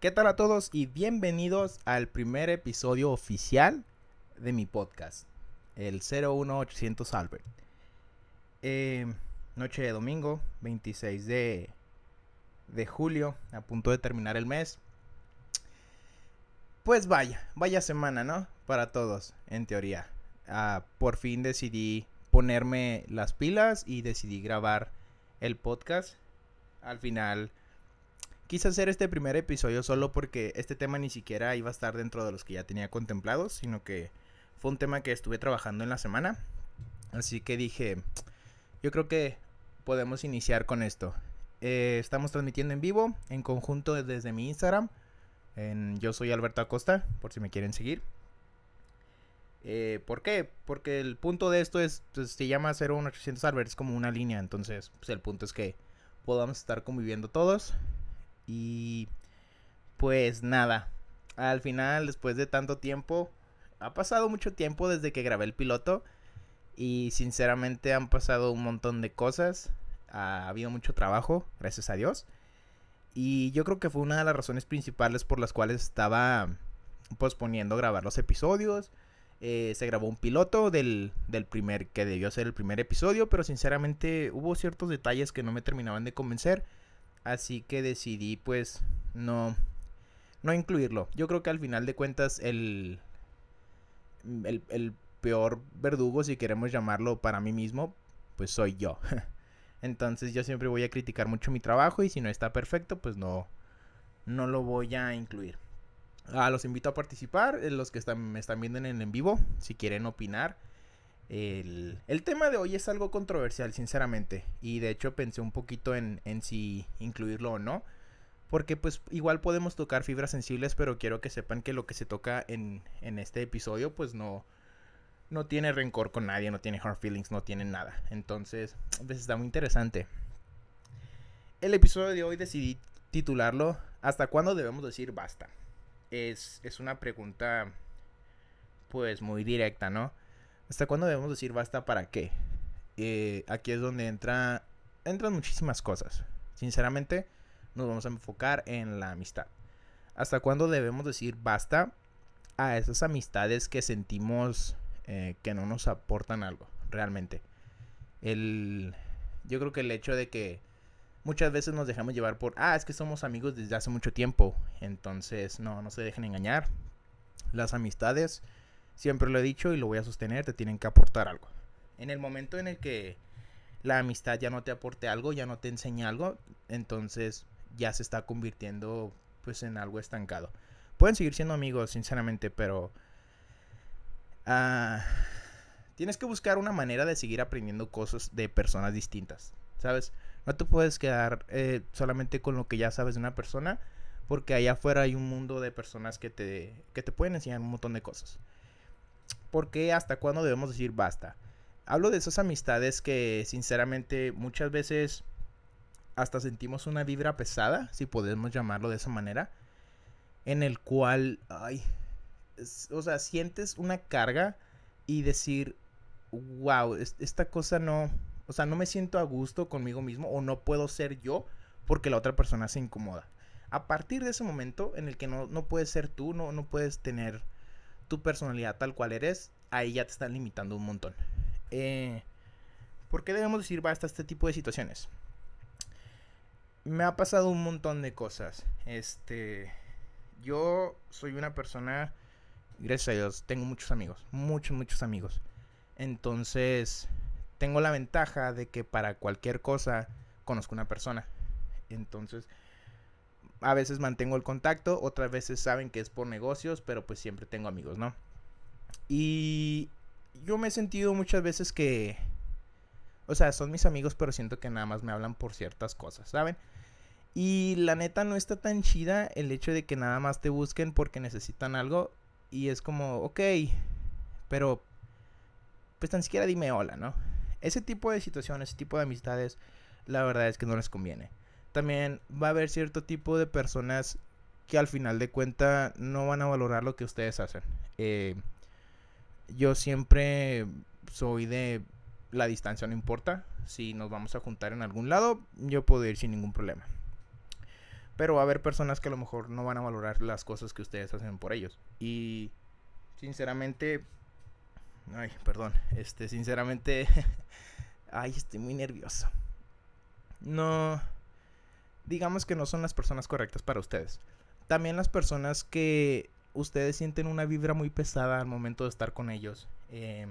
¿Qué tal a todos y bienvenidos al primer episodio oficial de mi podcast, el 01800 Albert? Eh, noche de domingo, 26 de, de julio, a punto de terminar el mes. Pues vaya, vaya semana, ¿no? Para todos, en teoría. Ah, por fin decidí ponerme las pilas y decidí grabar el podcast. Al final quise hacer este primer episodio solo porque este tema ni siquiera iba a estar dentro de los que ya tenía contemplados, sino que fue un tema que estuve trabajando en la semana. Así que dije, yo creo que podemos iniciar con esto. Eh, estamos transmitiendo en vivo, en conjunto desde mi Instagram. Yo soy Alberto Acosta, por si me quieren seguir. Eh, ¿Por qué? Porque el punto de esto es, pues, se llama 01800 Albert, es como una línea. Entonces, pues, el punto es que podamos estar conviviendo todos y pues nada, al final, después de tanto tiempo, ha pasado mucho tiempo desde que grabé el piloto. Y sinceramente han pasado un montón de cosas. Ha habido mucho trabajo, gracias a Dios. Y yo creo que fue una de las razones principales por las cuales estaba posponiendo grabar los episodios. Eh, se grabó un piloto del, del, primer, que debió ser el primer episodio, pero sinceramente hubo ciertos detalles que no me terminaban de convencer. Así que decidí pues no, no incluirlo. Yo creo que al final de cuentas el, el, el peor verdugo, si queremos llamarlo para mí mismo, pues soy yo. Entonces yo siempre voy a criticar mucho mi trabajo y si no está perfecto, pues no, no lo voy a incluir. Ah, los invito a participar, eh, los que están, me están viendo en en vivo, si quieren opinar. El, tema de hoy es algo controversial, sinceramente. Y de hecho pensé un poquito en, si incluirlo o no. Porque pues igual podemos tocar fibras sensibles, pero quiero que sepan que lo que se toca en, este episodio pues no, no tiene rencor con nadie, no tiene hard feelings, no tiene nada. Entonces, pues está muy interesante. El episodio de hoy decidí titularlo ¿Hasta cuándo debemos decir basta? Es, es una pregunta pues muy directa, ¿no? ¿Hasta cuándo debemos decir basta para qué? Eh, aquí es donde entra, entran muchísimas cosas. Sinceramente, nos vamos a enfocar en la amistad. ¿Hasta cuándo debemos decir basta a esas amistades que sentimos eh, que no nos aportan algo, realmente? El, yo creo que el hecho de que muchas veces nos dejamos llevar por, ah, es que somos amigos desde hace mucho tiempo. Entonces, no, no se dejen engañar. Las amistades Siempre lo he dicho y lo voy a sostener, te tienen que aportar algo. En el momento en el que la amistad ya no te aporte algo, ya no te enseña algo, entonces ya se está convirtiendo pues en algo estancado. Pueden seguir siendo amigos, sinceramente, pero uh, tienes que buscar una manera de seguir aprendiendo cosas de personas distintas, ¿sabes? No te puedes quedar eh, solamente con lo que ya sabes de una persona, porque allá afuera hay un mundo de personas que te, que te pueden enseñar un montón de cosas. ¿Por qué hasta cuándo debemos decir basta? Hablo de esas amistades que sinceramente muchas veces hasta sentimos una vibra pesada, si podemos llamarlo de esa manera, en el cual, ay, o sea, sientes una carga y decir, wow, esta cosa no, o sea, no me siento a gusto conmigo mismo o no puedo ser yo porque la otra persona se incomoda. A partir de ese momento en el que no, no puedes ser tú, no, no puedes tener tu personalidad tal cual eres, ahí ya te están limitando un montón. Eh, ¿Por qué debemos decir basta este tipo de situaciones? Me ha pasado un montón de cosas. Este, yo soy una persona, gracias a Dios, tengo muchos amigos, muchos, muchos amigos. Entonces, tengo la ventaja de que para cualquier cosa conozco una persona. Entonces, a veces mantengo el contacto, otras veces saben que es por negocios, pero pues siempre tengo amigos, ¿no? Y yo me he sentido muchas veces que, o sea, son mis amigos, pero siento que nada más me hablan por ciertas cosas, ¿saben? Y la neta no está tan chida el hecho de que nada más te busquen porque necesitan algo y es como, ok, pero pues tan siquiera dime hola, ¿no? Ese tipo de situaciones, ese tipo de amistades, la verdad es que no les conviene también va a haber cierto tipo de personas que al final de cuenta no van a valorar lo que ustedes hacen. Eh, yo siempre soy de la distancia no importa. Si nos vamos a juntar en algún lado, yo puedo ir sin ningún problema. Pero va a haber personas que a lo mejor no van a valorar las cosas que ustedes hacen por ellos. Y sinceramente, ay, perdón, este, sinceramente, ay, estoy muy nervioso. No, digamos que no son las personas correctas para ustedes. También las personas que ustedes sienten una vibra muy pesada al momento de estar con ellos. Eh,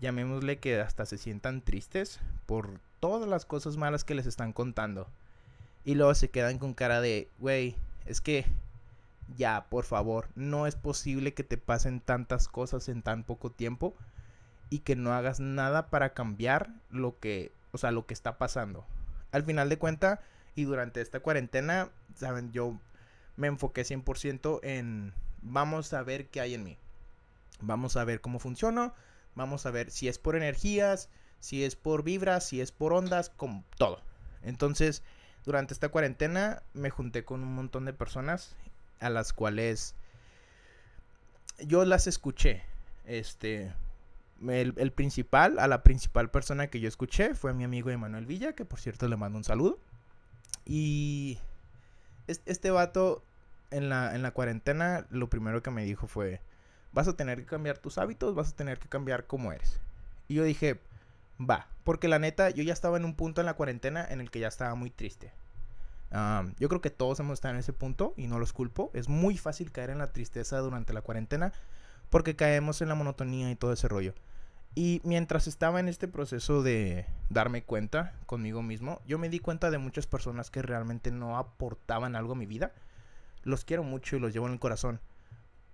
llamémosle que hasta se sientan tristes por todas las cosas malas que les están contando. Y luego se quedan con cara de, güey, es que ya, por favor, no es posible que te pasen tantas cosas en tan poco tiempo y que no hagas nada para cambiar lo que, o sea, lo que está pasando. Al final de cuenta y durante esta cuarentena, saben, yo me enfoqué 100% en vamos a ver qué hay en mí. Vamos a ver cómo funciona, vamos a ver si es por energías, si es por vibras, si es por ondas, como todo. Entonces, durante esta cuarentena me junté con un montón de personas a las cuales yo las escuché. Este, el, principal, a la principal persona que yo escuché fue mi amigo Emanuel Villa, que por cierto le mando un saludo. Y este vato en la, en la cuarentena lo primero que me dijo fue, vas a tener que cambiar tus hábitos, vas a tener que cambiar cómo eres. Y yo dije, va, porque la neta, yo ya estaba en un punto en la cuarentena en el que ya estaba muy triste. yo creo que todos hemos estado en ese punto y no los culpo. Es muy fácil caer en la tristeza durante la cuarentena porque caemos en la monotonía y todo ese rollo. Y mientras estaba en este proceso de darme cuenta conmigo mismo, yo me di cuenta de muchas personas que realmente no aportaban algo a mi vida. Los quiero mucho y los llevo en el corazón.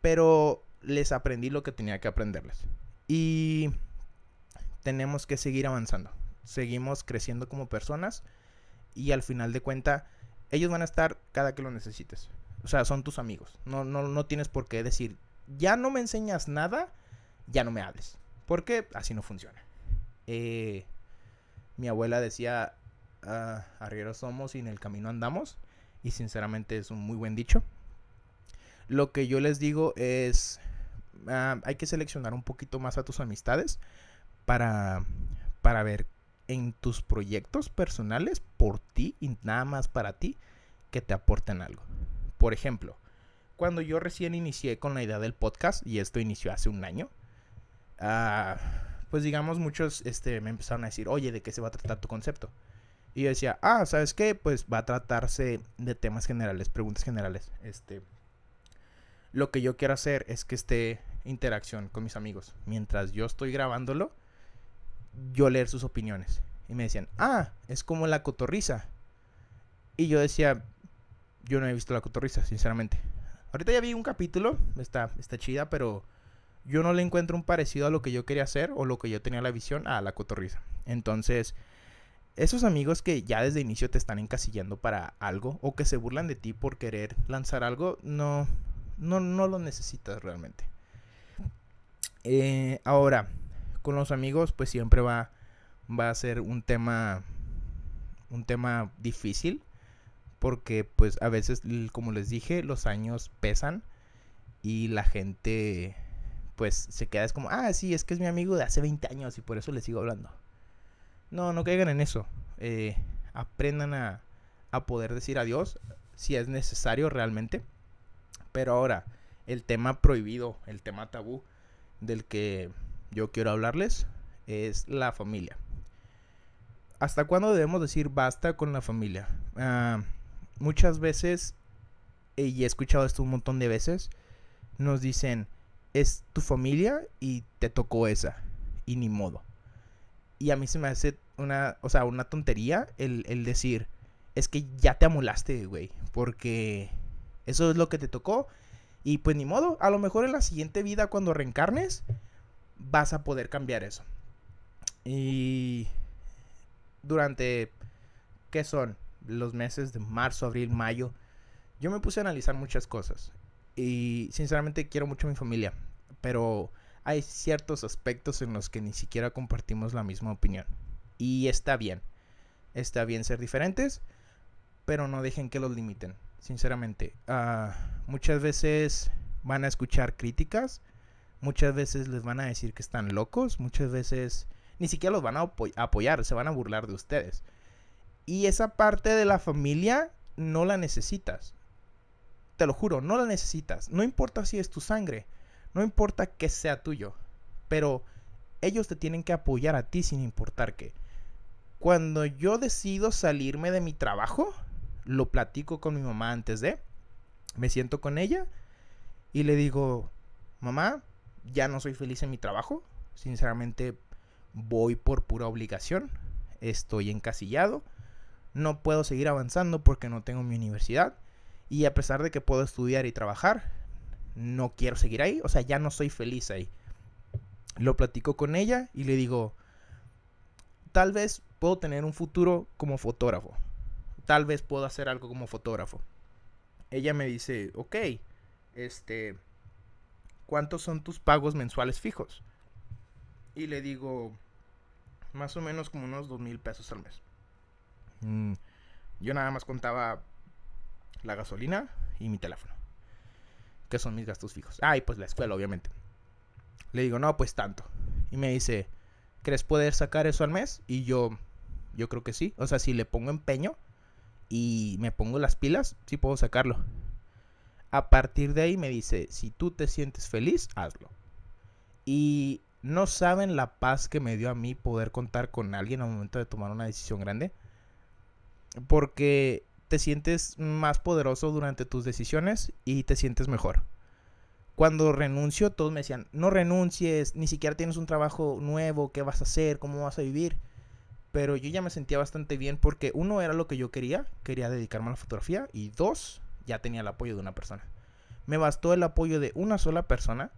Pero les aprendí lo que tenía que aprenderles. Y tenemos que seguir avanzando. Seguimos creciendo como personas y al final de cuenta ellos van a estar cada que lo necesites. O sea, son tus amigos. No, no, no tienes por qué decir, ya no me enseñas nada, ya no me hables. Porque así no funciona. Eh, mi abuela decía, ah, arrieros somos y en el camino andamos. Y sinceramente es un muy buen dicho. Lo que yo les digo es, ah, hay que seleccionar un poquito más a tus amistades para, para ver en tus proyectos personales por ti y nada más para ti que te aporten algo. Por ejemplo, cuando yo recién inicié con la idea del podcast, y esto inició hace un año, pues digamos muchos este, me empezaron a decir, oye, ¿de qué se va a tratar tu concepto? Y yo decía, ah, ¿sabes qué? Pues va a tratarse de temas generales, preguntas generales. Este, lo que yo quiero hacer es que esté interacción con mis amigos. Mientras yo estoy grabándolo, yo leer sus opiniones. Y me decían, ah, es como la cotorriza. Y yo decía, yo no he visto la cotorriza, sinceramente. Ahorita ya vi un capítulo, está, está chida, pero yo no le encuentro un parecido a lo que yo quería hacer o lo que yo tenía la visión a la cotorriza. Entonces, esos amigos que ya desde inicio te están encasillando para algo o que se burlan de ti por querer lanzar algo, no, no, no lo necesitas realmente. Eh, ahora, con los amigos, pues siempre va, va a ser un tema, un tema difícil. Porque pues a veces, como les dije, los años pesan y la gente pues se queda es como, ah, sí, es que es mi amigo de hace 20 años y por eso le sigo hablando. No, no caigan en eso. Eh, aprendan a, a poder decir adiós si es necesario realmente. Pero ahora, el tema prohibido, el tema tabú del que yo quiero hablarles es la familia. ¿Hasta cuándo debemos decir basta con la familia? Ah, muchas veces, y he escuchado esto un montón de veces, nos dicen, es tu familia y te tocó esa, y ni modo. Y a mí se me hace una, o sea, una tontería el, el decir, es que ya te amolaste, güey, porque eso es lo que te tocó. Y pues ni modo, a lo mejor en la siguiente vida cuando reencarnes, vas a poder cambiar eso. Y durante, ¿qué son? Los meses de marzo, abril, mayo, yo me puse a analizar muchas cosas. Y sinceramente quiero mucho a mi familia. Pero hay ciertos aspectos en los que ni siquiera compartimos la misma opinión. Y está bien. Está bien ser diferentes, pero no dejen que los limiten. Sinceramente, uh, muchas veces van a escuchar críticas Muchas veces les van a decir que están locos, muchas veces ni siquiera los van a apoyar, se van a burlar de ustedes. Y esa parte de la familia no la necesitas. Te lo juro, no la necesitas. No importa si es tu sangre, no importa que sea tuyo, pero ellos te tienen que apoyar a ti sin importar qué. Cuando yo decido salirme de mi trabajo, lo platico con mi mamá antes de, me siento con ella y le digo, mamá, ya no soy feliz en mi trabajo, sinceramente voy por pura obligación, estoy encasillado, no puedo seguir avanzando porque no tengo mi universidad y a pesar de que puedo estudiar y trabajar, no quiero seguir ahí, o sea, ya no soy feliz ahí. Lo platico con ella y le digo, tal vez puedo tener un futuro como fotógrafo, tal vez puedo hacer algo como fotógrafo. Ella me dice, ok, este, ¿cuántos son tus pagos mensuales fijos? Y le digo, más o menos como unos dos mil pesos al mes. Mm, yo nada más contaba la gasolina y mi teléfono. Que son mis gastos fijos. Ah, y pues la escuela, obviamente. Le digo, no, pues tanto. Y me dice, ¿crees poder sacar eso al mes? Y yo, yo creo que sí. O sea, si le pongo empeño y me pongo las pilas, sí puedo sacarlo. A partir de ahí me dice, si tú te sientes feliz, hazlo. Y no saben la paz que me dio a mí poder contar con alguien al momento de tomar una decisión grande. Porque te sientes más poderoso durante tus decisiones y te sientes mejor. Cuando renuncio, todos me decían, no renuncies, ni siquiera tienes un trabajo nuevo, ¿qué vas a hacer? ¿Cómo vas a vivir? Pero yo ya me sentía bastante bien porque uno era lo que yo quería, quería dedicarme a la fotografía y dos, ya tenía el apoyo de una persona. Me bastó el apoyo de una sola persona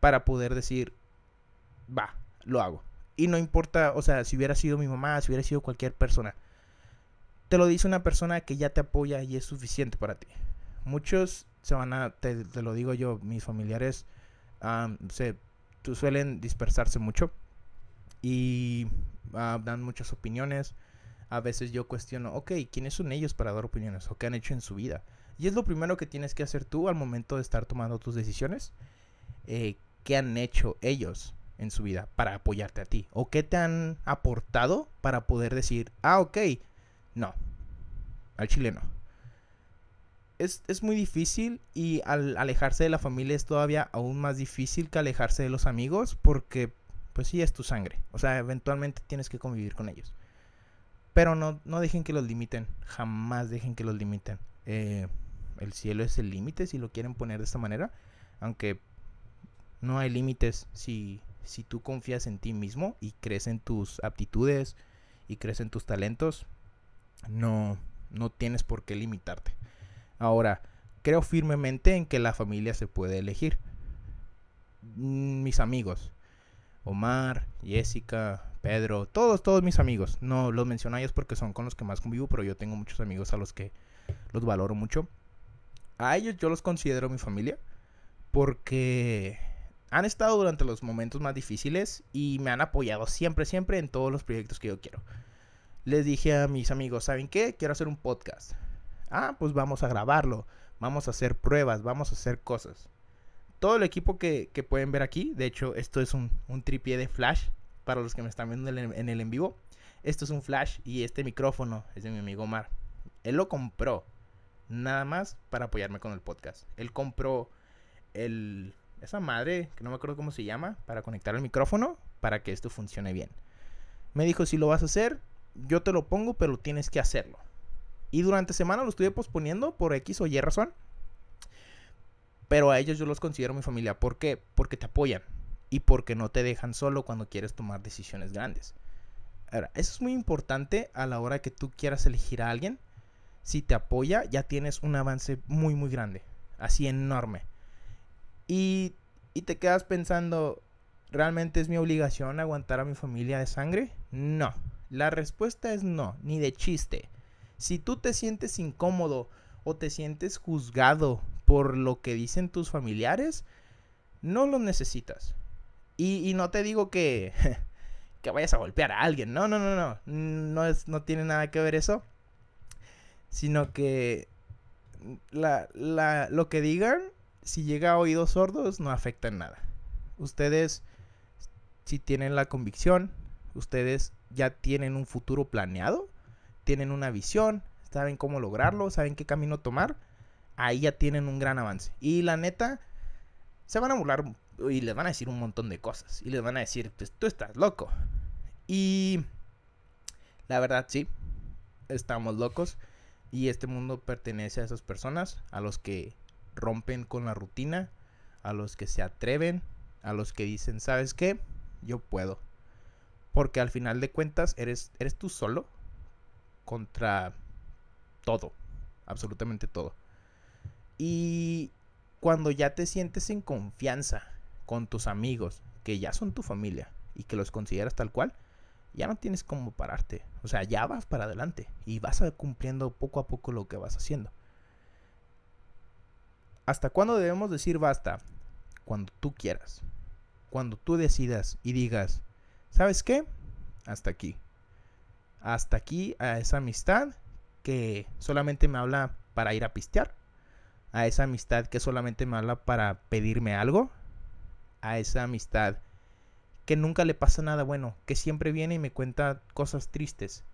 para poder decir, va, lo hago. Y no importa, o sea, si hubiera sido mi mamá, si hubiera sido cualquier persona. Te lo dice una persona que ya te apoya y es suficiente para ti. Muchos se van a, te, lo digo yo, mis familiares se suelen dispersarse mucho y ah, dan muchas opiniones. A veces yo cuestiono, ok, ¿quiénes son ellos para dar opiniones o qué han hecho en su vida? Y es lo primero que tienes que hacer tú al momento de estar tomando tus decisiones. Eh, ¿Qué han hecho ellos en su vida para apoyarte a ti? ¿O qué te han aportado para poder decir, ah, ok, no, al chile no. Es, es, muy difícil y al alejarse de la familia es todavía aún más difícil que alejarse de los amigos porque pues sí es tu sangre. O sea, eventualmente tienes que convivir con ellos. Pero no, no dejen que los limiten. Jamás dejen que los limiten. Eh, el cielo es el límite si lo quieren poner de esta manera. Aunque no hay límites si, si tú confías en ti mismo y crees en tus aptitudes y crees en tus talentos. No, no tienes por qué limitarte. Ahora, creo firmemente en que la familia se puede elegir. Mm, mis amigos, Omar, Jessica, Pedro, todos, todos mis amigos. No los menciono a ellos porque son con los que más convivo, pero yo tengo muchos amigos a los que los valoro mucho. A ellos yo los considero mi familia porque han estado durante los momentos más difíciles y me han apoyado siempre, siempre en todos los proyectos que yo quiero. Les dije a mis amigos, ¿saben qué? Quiero hacer un podcast. Ah, pues vamos a grabarlo, vamos a hacer pruebas, vamos a hacer cosas todo el equipo que, pueden ver aquí, de hecho, esto es un, un tripié de flash para los que me están viendo en el, en vivo. Esto es un flash y este micrófono es de mi amigo Omar. Él lo compró nada más para apoyarme con el podcast. Él compró el esa madre, que no me acuerdo cómo se llama, para conectar el micrófono para que esto funcione bien. Me dijo, si lo vas a hacer, yo te lo pongo, pero tienes que hacerlo. Y durante semana lo estuve posponiendo por X o Y razón. Pero a ellos yo los considero mi familia. ¿Por qué? Porque te apoyan y porque no te dejan solo cuando quieres tomar decisiones grandes. Ahora, eso es muy importante a la hora que tú quieras elegir a alguien. Si te apoya, ya tienes un avance muy, muy grande. Así enorme. Y, y te quedas pensando, ¿realmente es mi obligación aguantar a mi familia de sangre? No. La respuesta es no, ni de chiste. Si tú te sientes incómodo o te sientes juzgado por lo que dicen tus familiares, no lo necesitas. Y, no te digo que, que vayas a golpear a alguien, no, no, no, no, no, es, no tiene nada que ver eso, sino que lo que digan, si llega a oídos sordos, no afecta en nada. Ustedes, si tienen la convicción, ustedes ya tienen un futuro planeado, tienen una visión, saben cómo lograrlo, saben qué camino tomar, ahí ya tienen un gran avance. Y la neta, se van a burlar y les van a decir un montón de cosas. Y les van a decir, pues tú estás loco. Y la verdad, sí, estamos locos. Y este mundo pertenece a esas personas, a los que rompen con la rutina, a los que se atreven, a los que dicen, ¿sabes qué? Yo puedo. Porque al final de cuentas eres, eres tú solo contra todo, absolutamente todo. Y cuando ya te sientes en confianza con tus amigos, que ya son tu familia y que los consideras tal cual, ya no tienes cómo pararte. O sea, ya vas para adelante y vas cumpliendo poco a poco lo que vas haciendo. ¿Hasta cuándo debemos decir basta? Cuando tú quieras. Cuando tú decidas y digas, ¿sabes qué? Hasta aquí. Hasta aquí a esa amistad que solamente me habla para ir a pistear. A esa amistad que solamente me habla para pedirme algo. A esa amistad que nunca le pasa nada bueno, que siempre viene y me cuenta cosas tristes.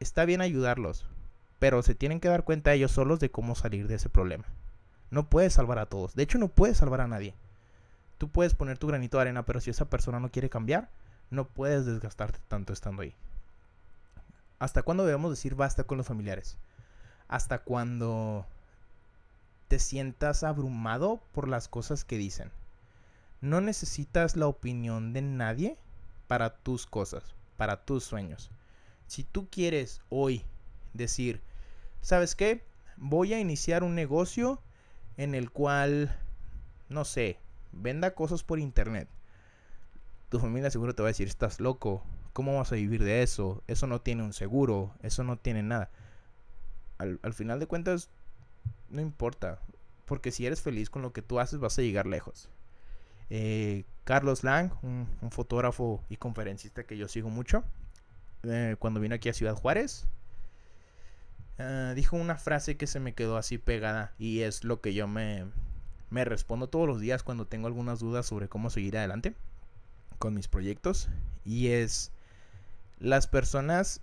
Está bien ayudarlos, pero se tienen que dar cuenta ellos solos de cómo salir de ese problema. No puedes salvar a todos, de hecho no puedes salvar a nadie. Tú puedes poner tu granito de arena, pero si esa persona no quiere cambiar, no puedes desgastarte tanto estando ahí. ¿Hasta cuándo debemos decir basta con los familiares? Hasta cuando te sientas abrumado por las cosas que dicen no necesitas la opinión de nadie para tus cosas, para tus sueños. Si tú quieres hoy decir, ¿sabes qué? Voy a iniciar un negocio en el cual, no sé, venda cosas por internet. Tu familia seguro te va a decir, estás loco, ¿cómo vas a vivir de eso? Eso no tiene un seguro, eso no tiene nada. Al, al final de cuentas, no importa, porque si eres feliz con lo que tú haces vas a llegar lejos. Eh, Carlos Lang, un, fotógrafo y conferencista que yo sigo mucho, eh, cuando vino aquí a Ciudad Juárez, eh, dijo una frase que se me quedó así pegada y es lo que yo me, me respondo todos los días cuando tengo algunas dudas sobre cómo seguir adelante con mis proyectos y es las personas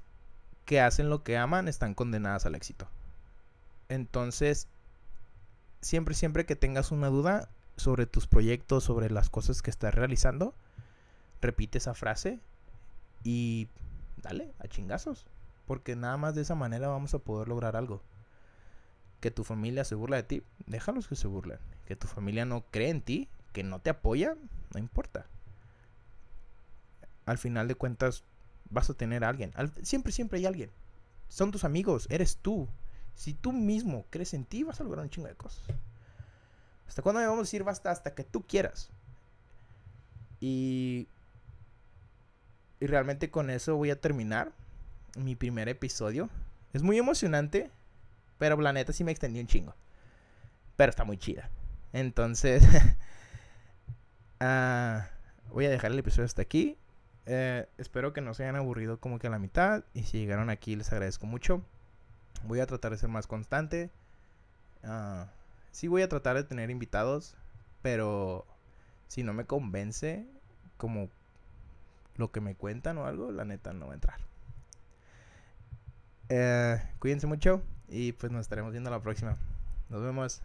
que hacen lo que aman están condenadas al éxito. Entonces, siempre, siempre que tengas una duda, sobre tus proyectos, sobre las cosas que estás realizando, repite esa frase y dale a chingazos. Porque nada más de esa manera vamos a poder lograr algo. Que tu familia se burla de ti, déjalos que se burlen. Que tu familia no cree en ti, que no te apoya, no importa. Al final de cuentas, vas a tener a alguien. siempre, siempre hay alguien. Son tus amigos, eres tú. Si tú mismo crees en ti, vas a lograr un chingo de cosas. ¿Hasta cuándo me vamos a decir basta? Hasta que tú quieras. Y, y realmente con eso voy a terminar mi primer episodio. Es muy emocionante, pero la neta sí me extendí un chingo. Pero está muy chida. Entonces, ah, voy a dejar el episodio hasta aquí. Eh, espero que no se hayan aburrido como que a la mitad. Y si llegaron aquí, les agradezco mucho. Voy a tratar de ser más constante. Ah, sí voy a tratar de tener invitados, pero si no me convence como lo que me cuentan o algo, la neta no va a entrar. Eh, cuídense mucho y pues nos estaremos viendo la próxima. Nos vemos.